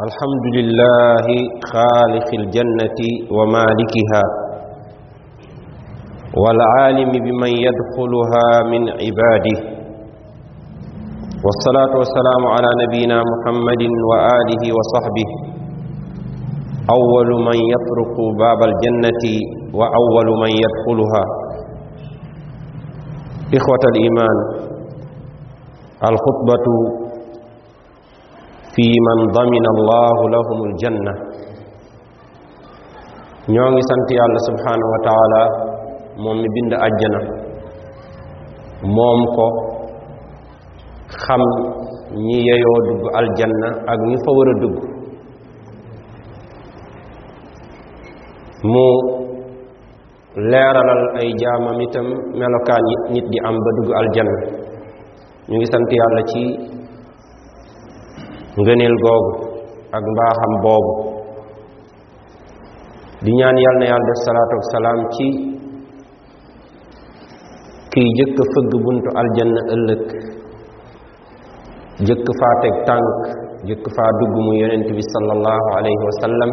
الحمد لله خالق الجنة ومالكها والعالم بمن يدخلها من عباده. والصلاة والسلام على نبينا محمد وآله وصحبه. أول من يطرق باب الجنة وأول من يدخلها. إخوة الإيمان الخطبة fi man damina allahu lahumul janna ñoo ngi sant yàlla subhanahu wa taala moom mi bind àjjana. Moom ko xam ñi yeyoo dugg aljanna ak ñi fa war a dugg. Mu leeralal ay jaamam itam melokaan nit di am ba dugg aljanna. Ñu ngi sant yàlla ci ngëneel googu ak mbaaxam boobu. Di ñaan yàlla na yàlla def salaatu ak salaam ci kiy jëkk fëgg buntu aljanna ëllëg jëkk faa teg tànk jëkk faa dugg mu yonent bi sallallahu alayhi wa sallam.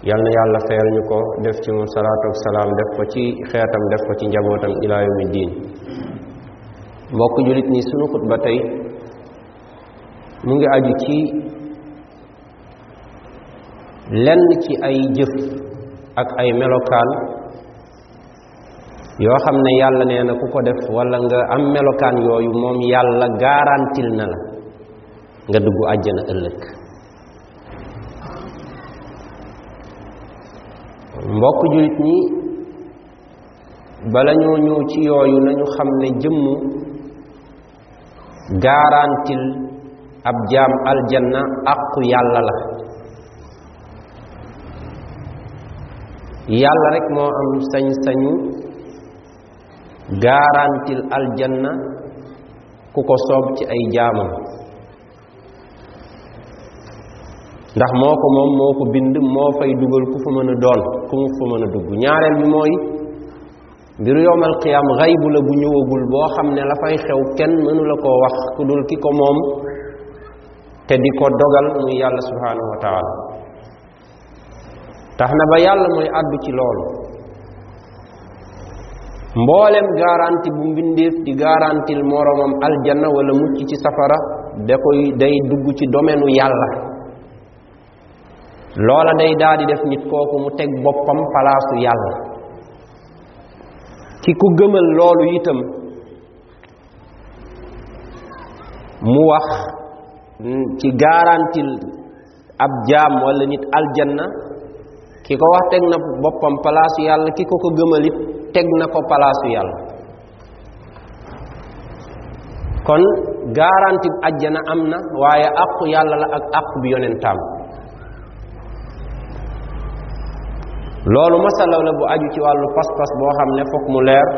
Na yàlla fayal ñu ko def ci moom salaatu ak salaam def ko ci xeetam def ko ci njabootam ilaa yawmi diin. Mbokk jullit ni sunu xutba tey mu ngi aju ci lenn ci ay jëf ak ay melokaan yoo xam ne yàlla nee na ku ko def walla nga am melokaan yooyu moom yàlla garantil na la nga dugg àjjana ëllëg. Mbokk jullit ñi bala ñoo ñëw ci yooyu nañu xam ne jëmm garantil ab jaam aljanna àqu yàlla la rek moo am sañ-sañu garantil aljanna ku ko soob ci ay jaamam ndax moo ko moom moo ko bind moo fay dugal ku fa mën a doon ku mu fa mën dugg. Ñaareel bi mooy mbiru yowmal qiyaam xaybu la bu ñëwagul boo xam la fay xew kenn mënu la koo wax ku dul ki ko te di ko dogal muy yàlla subhanahu wa taala. Tax na ba yàlla mooy àddu ci loolu. Mboolem garanti bu mbindeef di garantil moromam aljanna wala mucc ci safara da koy day dugg ci domaine yàlla. Loola day daal di def nit kooku mu teg boppam palaasu yàlla. Ki ku gëmal loolu itam mu wax ci garantil ab jaam wala nit aljanna ki ko wax teg na boppam palaasu yàlla ki ko gëmalit teg na ko palaasu yàlla. Kon garanti ajjana am na àqu yàlla la ak àqu bi yonentaam. Loolu masala la bu aju ci wàllu pas-pas boo xam ne mu leer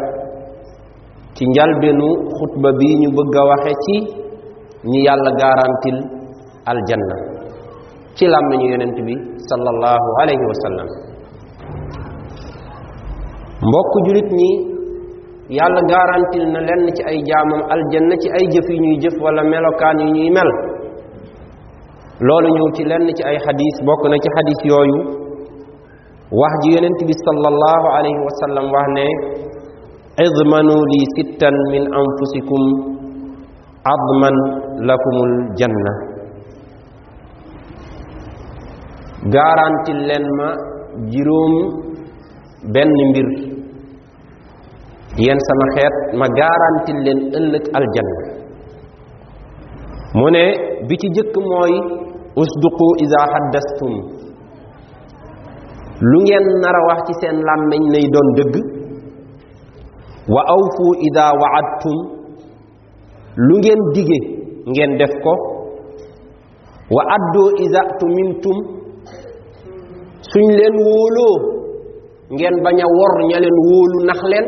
ci njalbenu xutba bi ñu bëgg waxe ci ñi yàlla garantil aljanna ci làmmiñu yonent bi sallallahu alayhi wa sallam mbokk julit ñi yàlla garantil na lenn ci ay jaamam aljanna ci ay jëf yu ñuy jëf wala melokaan yu ñuy mel loolu ñëw ci lenn ci ay xadis bokk na ci xadis yooyu wax ji yonent bi sallallahu alayhi wa sallam wax ne idmanu li sittan min anfusikum adman lakumul janna garantil leen ma juróom benn mbir. Yéen sama xeet ma garantil leen ëllëg aljanna. Mu ne bi ci jëkk mooy usduqu ida haddastum. Lu ngeen nar wax ci seen doon wa awfu ida waadtum lu ngeen dige ngeen def ko. wa addoo iza tumintum suñ leen wóoloo ngeen bañ a wor ña leen wóolu nax leen.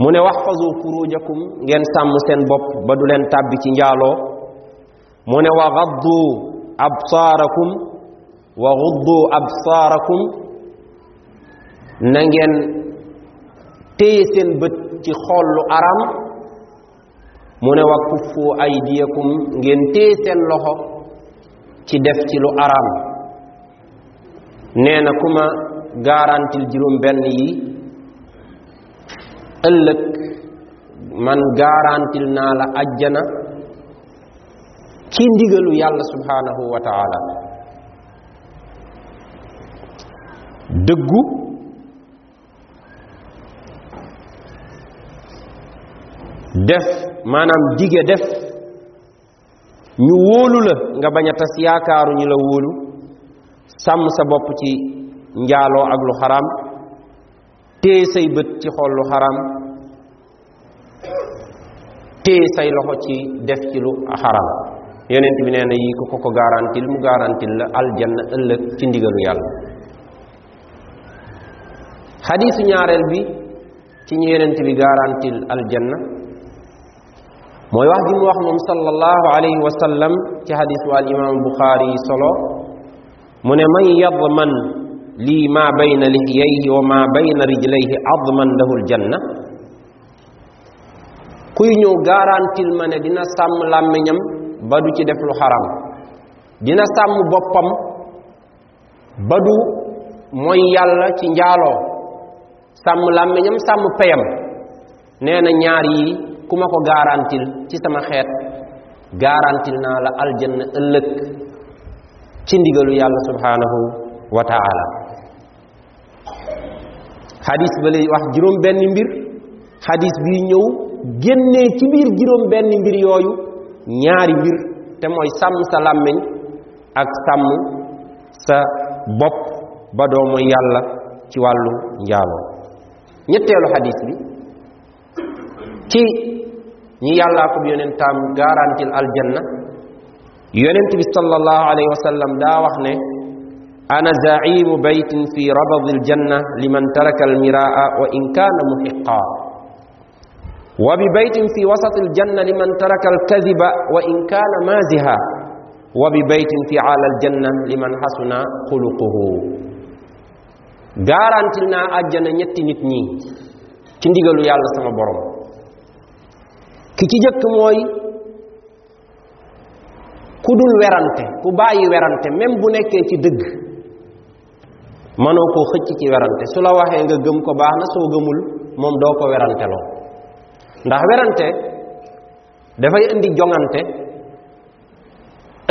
mu ne waxfazu furujakum ngeen sàmm seen bopp ba du leen tàbbi ci njaaloo. mu ne wa gaddu absaarakum wa guddu absaarakum na ngeen téye seen bët ci xool lu aram. mu ne wa kuffu aydiyakum ngeen téye seen loxo ci def ci lu araam. Nee na ku ma garantil juróom benn yi ëllëg man garantil naa la ajjana ci ndigalu yàlla subhanahu wa taala dëggu def maanaam dige def. Ñu wóolu la nga bañ a tas yaakaaru ñu la wóolu. Sàmm sa bopp ci njaaloo ak lu xaram téye say bët ci xool lu xaram téye say loxo ci def ci lu xaram yonent bi nee na yi ko ko ko garantil mu garantil la aljanna ëllëg ci ndigalu yàlla. Xadiisu ñaareel bi ci ñu yonent bi garantil aljanna. mooy wax gi mu wax moom sallallahu alayhi wa sallam ci hadis wa alimaam buxaari solo mu ne man yadman lii ma bayna lihiyayhi wa ma bayna rijlayhi adman lahu aljanna. Kuy ñëw garantil ma ne dina sàmm làmmiñam ba du ci def lu xaram dina sàmm boppam ba du mooy yàlla ci njaaloo sàmm làmmiñam sàmm peyam. Nee na ñaar yi ku ma ko garantil ci sama xeet. Garantil naa la aljanna ëllëg ci ndigalu subhanahu wa taala. Xadis ba lay wax juróom benn mbir. Xadis bii ñëw génnee ci biir juróom benn mbir yooyu ñaari mbir te sa làmmiñ ak sàmm sa bopp ba doo mooy yàlla ci wàllu njaaloo. Xadis bi ci ñi yàllaa ko yonentam garantil aljanna yonent bi sallallahu alayhi wa sallam daa wax ne ana zaimu baytin fi rabadi aljanna liman taraka almiraa wa in kana muhiqa wa bi baytin fi wasati aljanna liman taraka alkadiba wa in kana maziha wa bi baytin fi ala aljanna liman hasuna xuluquhu garantil naa àjjana ñetti nit ñi ci ndigalu yàlla sama borom ki ci jëkk mooy ku dul werante ku bàyyi werante même bu nekkee ci dëgg mënoo koo xëcc ci werante. Su la waxee nga gëm ko baax na soo gëmul moom doo ko ndax werante dafay indi jongante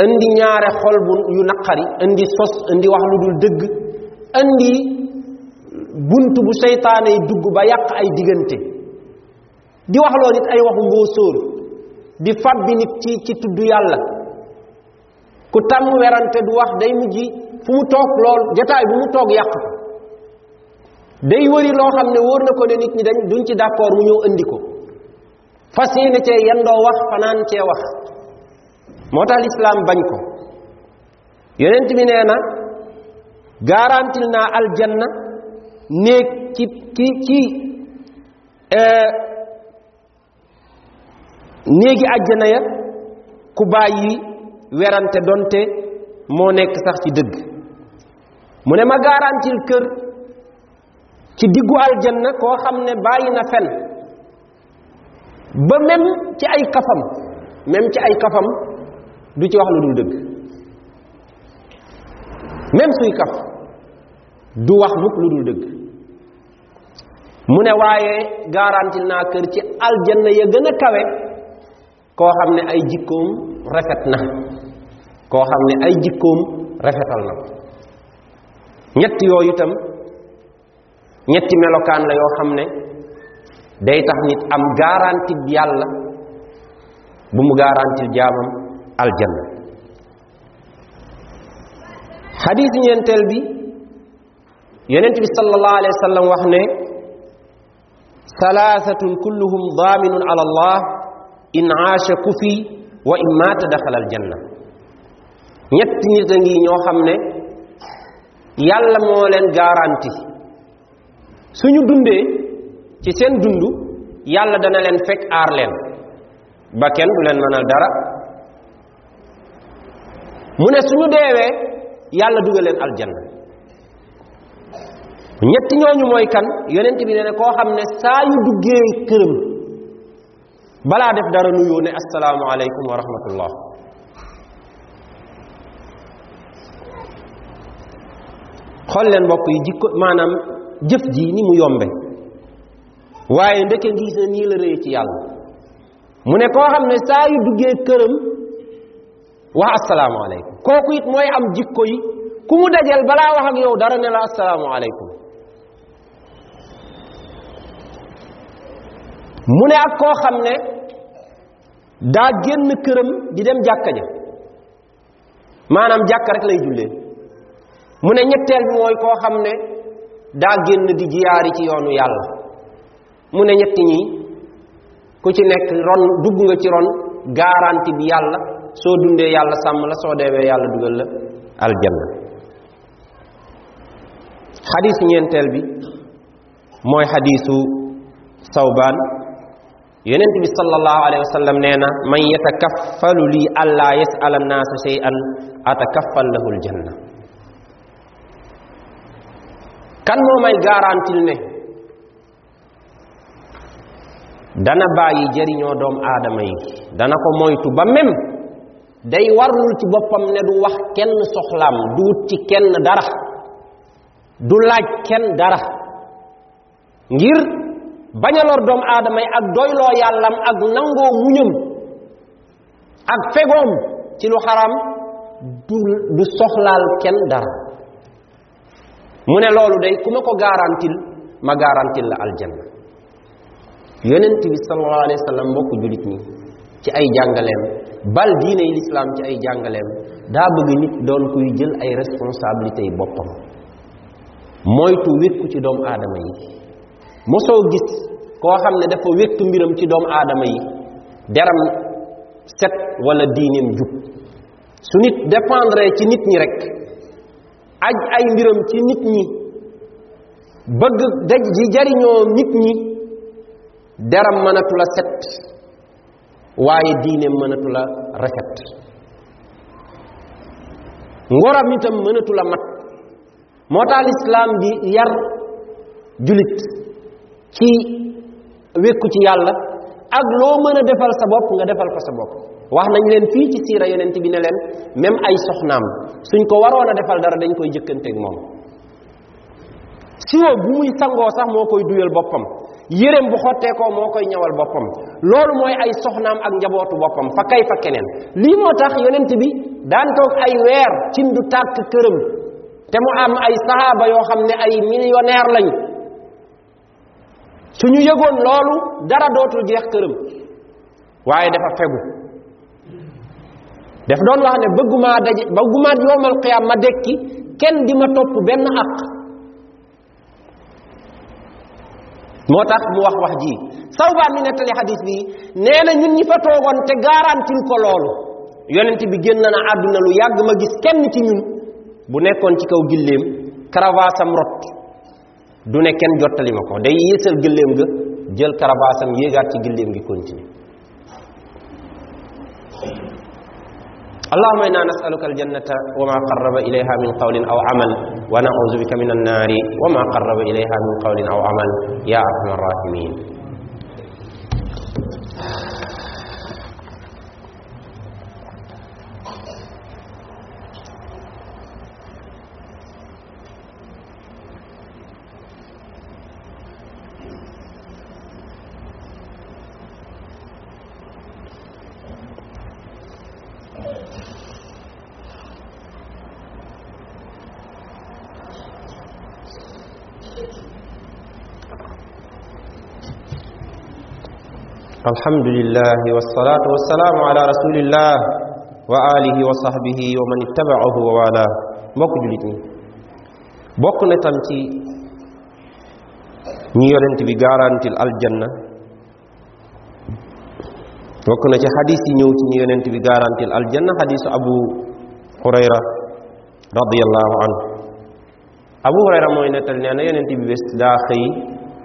indi ñaare xol bu yu naqari indi sos indi wax lu dul dëgg indi bunt bu seytaane dugg ba yàq ay diggante di wax loo ay waxu di fab bi nit ci ci tudd yàlla ku tàmm werante du wax day mujj fu mu toog lool jataay bu mu toog yàq ko day wëri loo xam ne wóor na ko ne nit ñi dañ duñ ci d'accord mu indi ko wax fanaan cee wax moo tax bañ ko yonent bi nee na garantil naa ci ci néegi àjjana ya ku bàyyi werante donte moo nekk sax ci dëgg. Mu ne ma garantil kër ci diggu aljanna koo xam ne bàyyi na fen. Ba même ci ay kafam même ci ay kafam du ci wax lu dul dëgg. Même suy kaf du wax mukk lu dul dëgg. Mu ne waaye garantil naa kër ci aljanna ya gën a kawe koo xam ne ay jikkoom rafet na. koo xam ne ay jikkoom rafetal na. ñett yooyu itam ñetti melokaan la yoo xam ne day tax nit am garanti yàlla bu mu garantil jaamam aljanna. Xadiis ñeenteel bi yonent bi sallallahu wax ne salaasatun kulluhum daaminun ala in aasha kufi wa in maata daxala aljanna ñett nit a ngi ñoo xam ne yàlla moo leen garanti. Suñu dundee ci seen dund yàlla dana leen fekk aar leen. Ba kenn du leen mënal dara. Mu ne suñu deewee yàlla dugal leen aljanna. Ñetti ñooñu mooy kan? Yonent bi ne ne koo xam ne saa yu duggee këram balaa def dara nuyoo ne assalaamu aleykum wa rahmatullah. Xool leen mbokk yi jikko maanaam jëf ji ni mu yombe. Waaye ndeke ngi na nii la rëy ci yàlla. Mu ne koo xam ne saa yu duggee këram wax asalaamaaleykum kooku it mooy am jikko yi. Ku mu dajel balaa wax ak yow dara ne la asalaamaaleykum mu ne ak koo xam ne daa génn këram di dem jàkka ja. Maanaam jàkka rek lay jullee. Mu ne ñetteel bi mooy koo xam ne daa génn di jiyaari ci yoonu yàlla. Mu ne ñetti ñi ku ci nekk ron dugg nga ci ron garanti bi yàlla soo dundee yàlla sàmm la soo deewee yàlla dugal la aljanna. Xadis ñeenteel bi mooy xadisu sawbaan. Yonent bi sallallahu alayhi wa sallam nee na man yatakaffalu lii allaa yas'ala annaasa shay'an atakaffal lahu aljanna. Kan moo may garantil ne? Dana bàyyi jëriñoo doom aadama yi dana ko moytu ba même day warlul ci boppam ne du wax kenn soxlaam du wut ci kenn dara du laaj kenn dara ngir bañ a lor doom aadama yi ak doyloo yàllam ak nangoo muñam ak fegoom ci lu xaram du du soxlaal kenn dara. Mu ne loolu day ku ma ko garantil ma garantil la aljanna. Yonent bi sallallahu alayhi wa sallam mbokk julit ñi ci ay jàngaleem bal diine yi lislaam ci ay jàngaleem daa bëgg nit doon kuy jël ay responsabilités yi boppam moytu wékku ci doomu aadama yi mosoo gis koo xam ne dafa wékk mbiram ci doomu aadama yi deram set wala diineem jub. Su nit dépendre ci nit ñi rek aj ay mbiram ci nit ñi bëgg daj ji jariñoo nit ñi deram mënatu la set waaye diineem mënatu la rafet. Ngoram itam mënatu la mat. Moo tax lislaam yar julit ci wékku ci yàlla ak loo mën a defal sa bopp nga defal ko sa bopp. wax nañ leen fii ci siira yonent bi ne leen même ay soxnaam suñ ko waroon a defal dara dañ koy jëkkanteeg moom. siwo bu muy sangoo sax moo koy duyal boppam. yéreem bu xotteekoo moo koy ñawal boppam. loolu mooy ay soxnaam ak njabootu boppam. fa kay fa keneen. lii moo tax yonent bi daan toog ay weer cin du tàkk këram. te mu am ay sahaaba yoo xam ne ay millionnaire lañ suñu yëgoon loolu dara dootul jeex këram. waaye dafa fegu. daf doon wax ne bëggumaa daje bëggumaa yowmal qiyaam ma dekki kenn di ma topp benn àq. moo tax mu wax wax ji. Sawbaan mi nettali xadis bi nee na ñun ñi fa toogoon te garantil ko loolu. Yonent bi génn na àdduna lu yàgg ma gis kenn ci ñun bu nekkoon ci kaw gilleem karavaasam rot du ne kenn jottali ma ko. Day yéesal gilleem ga jël karavaasam yéegaat ci gilleem gi continue اللهم أنا نسالك الجنه وما قرب اليها من قول أو عمل ونعوذ بك من النار وما قرب اليها من قول أو عمل يا ارحم الراحمين الحمد لله والصلاة والسلام على رسول الله وآله وصحبه ومن اتبعه ci xadis yi ñëw ci ñi yonent bi garantil aljanna xadisu abu hurayra radiallahu anhu abu hurayra mooy nettal nee na yonent bi bés daa xëy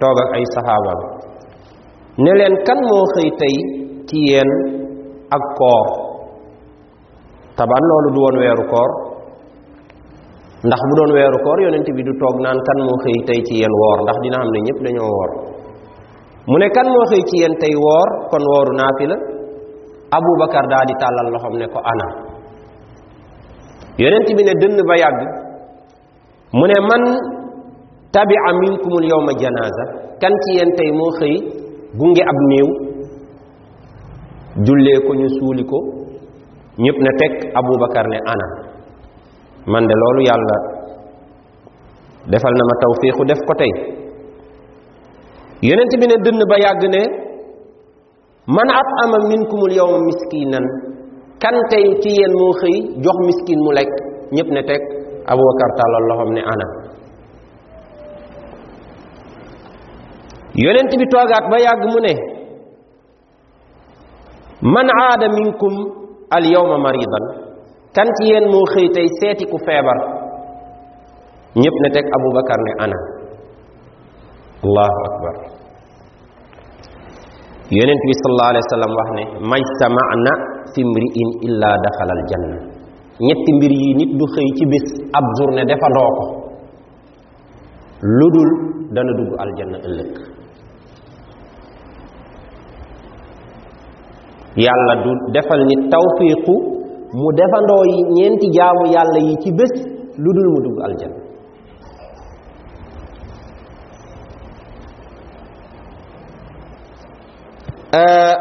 toog ak ay saxaabaam ne leen kan moo xëy tey ci yéen ak koor? Taban loolu du woon weeru koor. Ndax bu doon weeru koor yonent bi du toog naan kan moo xëy tey ci yéen woor? Ndax dina xam ne ñëpp dañoo woor. Mu ne kan moo xëy ci yéen tey woor? Kon wooru naafila. Abubakar daa di tàllal loxoom ne ko ana. Yonent bi ne dënn ba yàgg. Mu ne man tabia minkumul yawma janaza kan ci yéen tey moo xëy gunge ab néew jullee ko ñu suuli ko ñëpp ne teg abubakar ne ana. Man de loolu yàlla defal na ma tawfiixu def ko tey. Yonent bi ne dënn ba yàgg ne man at'ama minkumul yawma miskinan kan tey ci yéen moo xëy jox miskin mu lekk? Ñëpp ne teg abubakar tàllal loxoom ne ana. Yonent bi toogaat ba yàgg mu ne man aada minkum al yawma maridan kan ci moo xëy tey seeti ku feebar? Ñépp ne teg abubakar ne ana. Allahu akbar. Yonent bi sallallahu alayhi wa sallam wax ne majtamana fi mri'in illa daxala al janna ñetti mbir yi nit du xëy ci bis ab journée defandoo ko. Lu dul dana dugg aljanna ëllëg. yàlla du defal nit tawfiiqu mu defandoo ñeenti jaamu yàlla yi ci bés lu dul mu dugg aljanna. Euh,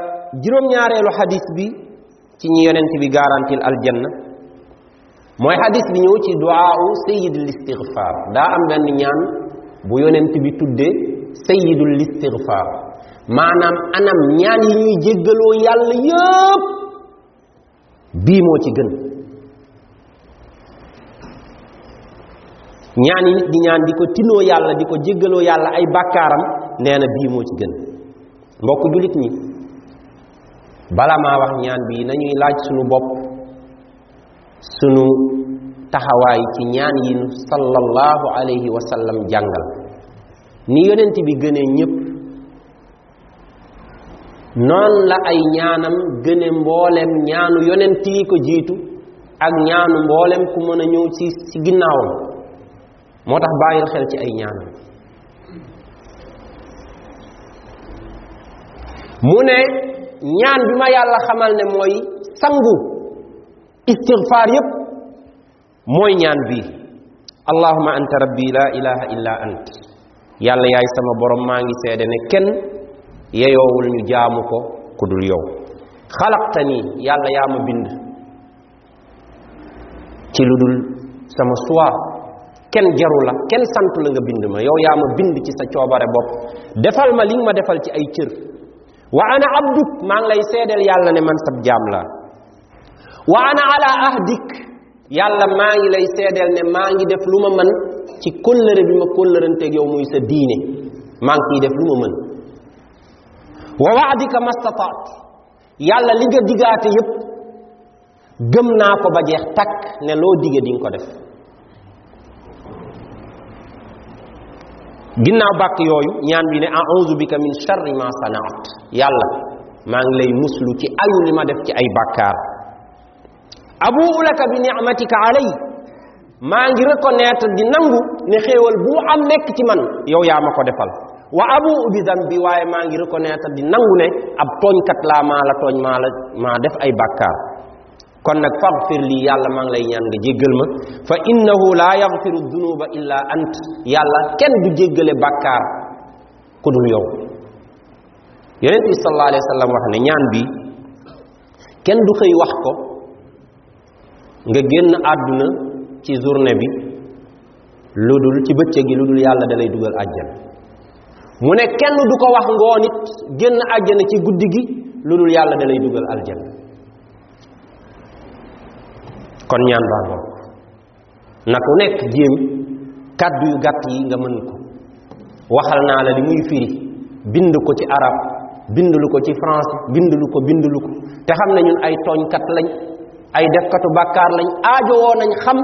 juróom-ñaareelu xadis bi ci ñi yonent bi garantil aljanna mooy xadis bi ñëw ci duaau sayidul istigfaar daa am benn ñaan bu yonent bi tudde sayidul istigfaar maanaam anam ñaan yi ñuy jéggaloo yàlla yëpp bii moo ci gën. Ñaan yi di ñaan di ko tinoo yàlla di yàlla ay bàkkaaram nee na bii moo ci gën. Mbokk jullit ñi bala maa wax ñaan bii nañuy laaj sunu bopp sunu taxawaay ci ñaan yi sallallahu alayhi wa sallam jàngal. Ni yonent bi gënee ñépp noonu la ay ñaanam gëne mboolem ñaanu yonent yi ko jiitu ak ñaanu mboolem ku mën a ñëw ci ci ginnaawam. Moo tax bàyyil xel ci ay ñaanam. Mu ne ñaan bi ma yàlla xamal ne mooy sangu istigfaar yépp mooy ñaan bii allahuma anta rabbi la ilaha illa ant. Yàlla yaay sama borom maa ngi seede ne kenn yeyoowul ñu jaamu ko ku dul yow. Xalaqtani yàlla yaa ma bind. Ci lu dul sama choix. Kenn jaru la kenn sant la nga bind ma. Yow yaa ma bind ci sa coobare bopp. Defal ma li nga ma defal ci ay cër. Wa ana abduk maa ngi lay seedeel yàlla ne man sab jaam la yàlla maa ngi lay seedeel ne maa ngi def lu ma mën ci kóllëre bi ma kóllëranteeg yow muy sa diine. Maa ngi ciy def lu ma mën. Wa waadika mastataat yàlla li nga digaate yépp gëm naa ko ba jeex takk ne loo dige di ko def ginnaaw bàkk yooyu ñaan bi ne a'udhu bika min sharri ma sanaat yàlla maa ngi lay muslu ci ayu li ma def ci ay bàkkaar abuu laka bi ni'matika alay maa ngi reconnaître di nangu ne xéewal bu am nekk ci man yow yaa ma ko defal wa abuu bi dambi waaye maa ngi reconnaître di nangu ne ab tooñkat laa maa la tooñ maa la maa def ay bàkkaar. Kon nag faghfir lii yàlla maa ngi lay ñaan nga jéggal ma. Fa innahu laa yaghfiru dunuba illa ant. Yàlla kenn du jéggale bàkkaar ku dul yow. Yonent bi sallallahu alayhi wa sallam wax ne ñaan bi kenn du xëy wax ko nga génn àdduna ci journée bi lu dul ci bëccëg gi lu dul yàlla da lay dugal àjjana mu ne kenn du ko wax ngoon it génn àjjana ci guddi gi lu dul yàlla da lay dugal aljana kon ñaan baa ngoon na ku nekk jéem kàddu yu gàtt yi nga mën ko. Waxal naa la li firi. Bind ko ci arab bindlu ko ci français bindlu ko bindlu ko. Te xam ne ñun ay tooñkat lañ ay defkatu bàkkaar lañ aajowoo nañ xam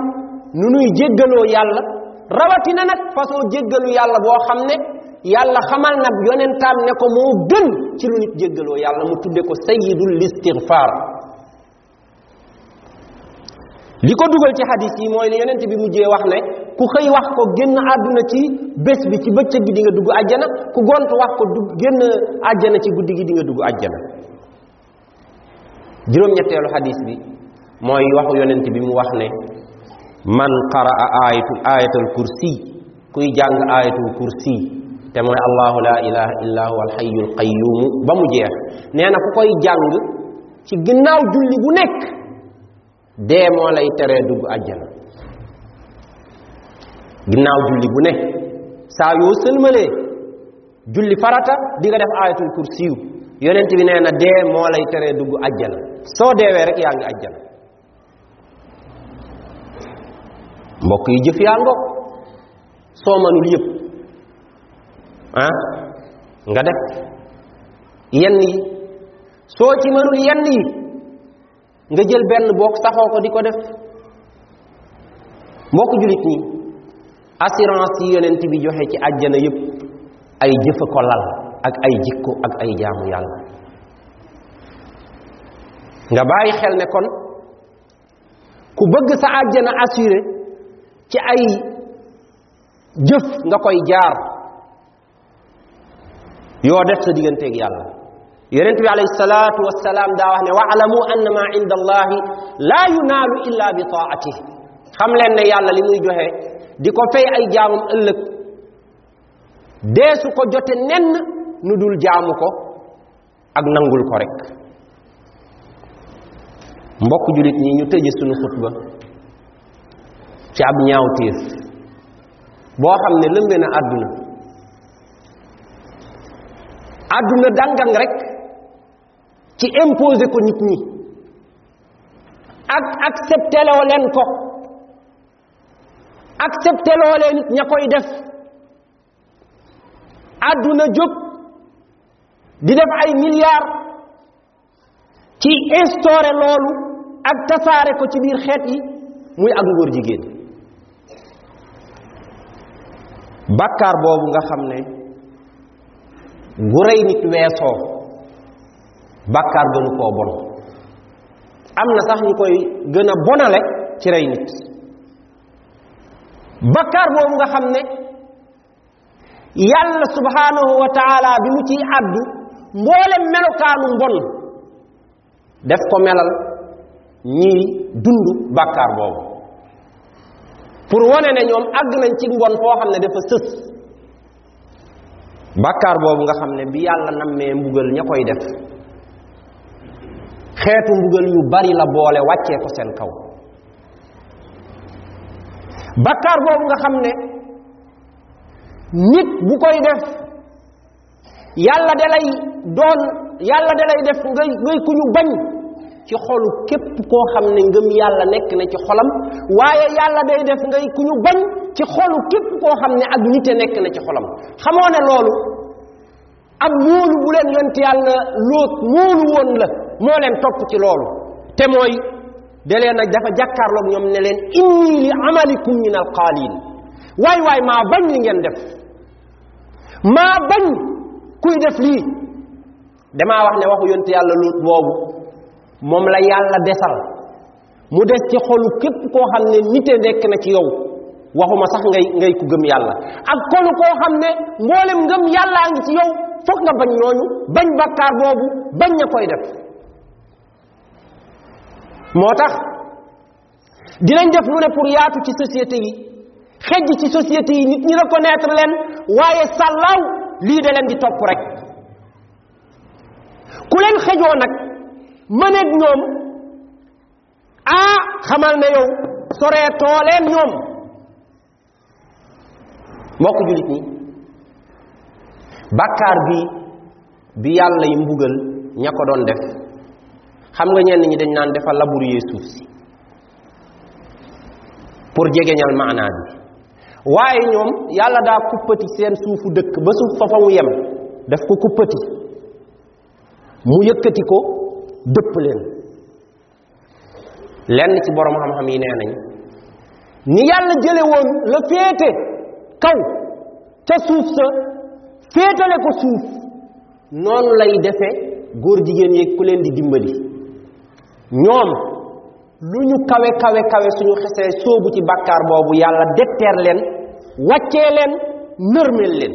nu nuy jéggaloo yàlla. Rawatina nag façon jéggalu yàlla boo xam ne yàlla xamal nag yonentaam ne ko moo gën ci lu nit jéggaloo yàlla mu tudde ko sayyidul istighfar li ko dugal ci hadis yi mooy ne yonent bi mujjee wax ne ku xëy wax ko génn àdduna ci bés bi ci bëccëg gi di nga dugg àjjana ku gont wax ko dugg génn àjjana ci guddi gi di nga dugg àjjana. Juróom-ñetteelu hadis bi mooy waxu yonent bi mu wax ne man qaraa ayatul ayatul kursi kuy jàng ayatul kursi te mooy allahu la ilaha illa huwa alhayyul qayyum. Ba mu jeex nee na ku koy jàng ci ginnaaw julli bu nekk dee moo lay teree dugg àjjana ginnaaw julli bu nekk saa yoo sëlmalee julli farata di nga def ayatul kursiyu yonent bi nee na dee lay teree dugg àjjana soo deewee rek yaa ngi àjjana mbokk yi jëf yaa ngoog soo mënul yëpp ah nga def yenn yi soo ci mënul yenn yi nga jël benn bokk saxoo ko di ko def mbokk julit ñi assurance yi yonent bi joxe ci àjjana yëpp ay jëfa ko lal. Ak ay jikko ak ay jaamu yàlla nga bàyyi xel ne kon. Ku bëgg sa àjjana assuré ci ay jëf nga koy jaar yoo def sa digganteeg yàlla. Yonent bi alayhi salaatu wassalaam daa wax ne waalamu anna ma inda allahi laa yunaalu illa bi taatih xam leen ne yàlla li muy joxe di ko fay ay jaamam ëllëg deesu ko jote nenn nu dul jaamu ko ak nangul ko rek. Mbokk julit ñi ñu tëje sunu xutba ci ab ñaawteef boo xam ne lëmbe na àdduna. Àdduna dangang rek ci imposé ko nit ñi. Ak accepté loo leen ko. Accepté loo leen ña koy def. Àdduna jóg di def ay milliards ci instauré loolu ak tasaare ko ci biir xeet yi muy ak ngóor jigéen. Bàkkaar boobu nga xam gu rey nit weesoo bàkkaar gënu koo bon. Am na sax ñu koy gën a bonale ci rey nit. Bàkkaar boobu nga xam ne yàlla subhanahu bi mu ciy àddu mboolem melokaanu mbon def ko melal ñii dund bàkkaar boobu. Pour wane ne ñoom àgg nañ ci mbon foo xam ne dafa sës. Bàkkaar boobu nga xam ne bi yàlla nammee mbugal ña koy def xeetu mbugal yu bari la boole wàccee ko seen kaw. Bàkkaar boobu nga xam ne nit bu koy def yàlla da lay doon yàlla da lay def ngay ngay ku ñu bañ ci xolu képp koo xam ne ngëm yàlla nekk na ci xolam waaye yàlla day def ngay ku ñu bañ ci xolu képp koo xam ne ak nite nekk na ci xolam. Xamoo ne loolu? Ak móolu bu leen yont yàlla lóot woon la moo leen topp ci loolu. Te mooy da leen ak dafa jàkkaarloog ñoom ne leen inni li amalikum min alqaalin waay waay maa bañ li ngeen def. Maa bañ kuy def lii. Damaa wax ne waxu yont yàlla lóot boobu. Moom la yàlla desal. mu des ci xolu képp koo xam ne nite nekk na ci yow. waxuma sax ngay ngay ku gëm yàlla. ak xolu koo xam ne mboolem ngëm yàllaa ngi ci yow foog nga bañ ñooñu bañ bakkaar boobu bañ ña koy def. moo tax dinañ def lu ne pour yaatu ci société yi. xejj ci société yi nit ñi reconnaître leen waaye sàllaaw lii de leen di topp rek. ku leen xejoo nag mëneeg ñoom. Ah xamal ne yow soree tooleen ñoom. Mbokk jullit ñi bàkkaar bi bi yàlla yi mbugal ña ko doon def. Xam nga ñenn ñi dañ naan dafa labourer suuf si. Pour jegeñal maanaa bi. Waaye ñoom yàlla daa kuppati seen suufu dëkk ba suuf fa fa yem daf ko kuppati. Mu yëkkati ko dëpp leen. Lenn ci borom xam-xam yi nee nañ ni yàlla jële woon la féete kaw ca suuf sa féetale ko suuf noonu lay defe góor jigéen yeeg ku leen di dimbali. Ñoom lu ñu kawe kawe kawe suñu xesee sóobu ci bàkkaar boobu yàlla detteer leen wàccee leen nërmeel leen.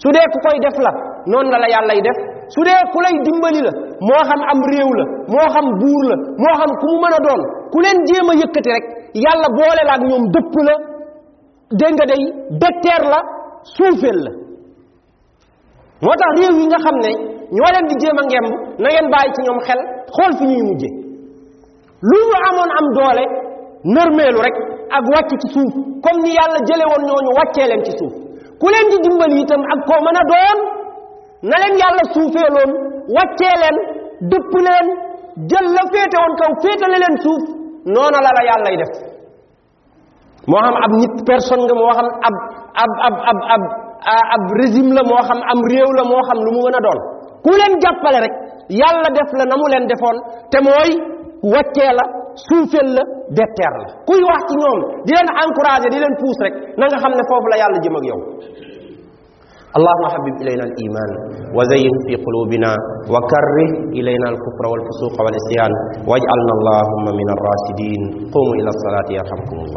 Su dee ku koy def la noonu la la yàllay def. Su dee ku lay dimbali la moo xam am réew la moo xam buur la moo xam ku mu mën a doon ku leen jéem a yëkkati rek yàlla boole la ak ñoom dëpp la dégg nga day detteer la suufeel la. Moo tax réew yi nga xam ne ñoo leen di jéem a ngemb na ngeen bàyyi ci ñoom xel xool fi ñuy mujje. Lu ñu amoon am doole nërmeelu rek ak wàcc ci suuf comme ni yàlla jële woon ñooñu wàccee leen ci suuf. Ku leen di dimbali ak koo mën a doon na leen yàlla suufeeloon wàccee leen dëpp leen jël la féete woon kaw féetale leen suuf noona la la yàllay def. Moo xam ab nit personne nga moo xam ab ab ab ab ab ab régime la moo xam am réew la moo xam lu mu mën doon. Ku leen jàppale rek yàlla def la na mu leen defoon te mooy wàccee la suufeel la detteer la. Kuy wax ci ñoom di leen encouragé di leen puus rek na nga xam ne foofu la yàlla jëm ak yow اللهم حبب إلينا الإيمان وزين في قلوبنا وكره إلينا الكفر والفسوق والعصيان واجعلنا اللهم من الراشدين. قوموا إلى الصلاة يرحمكم الله.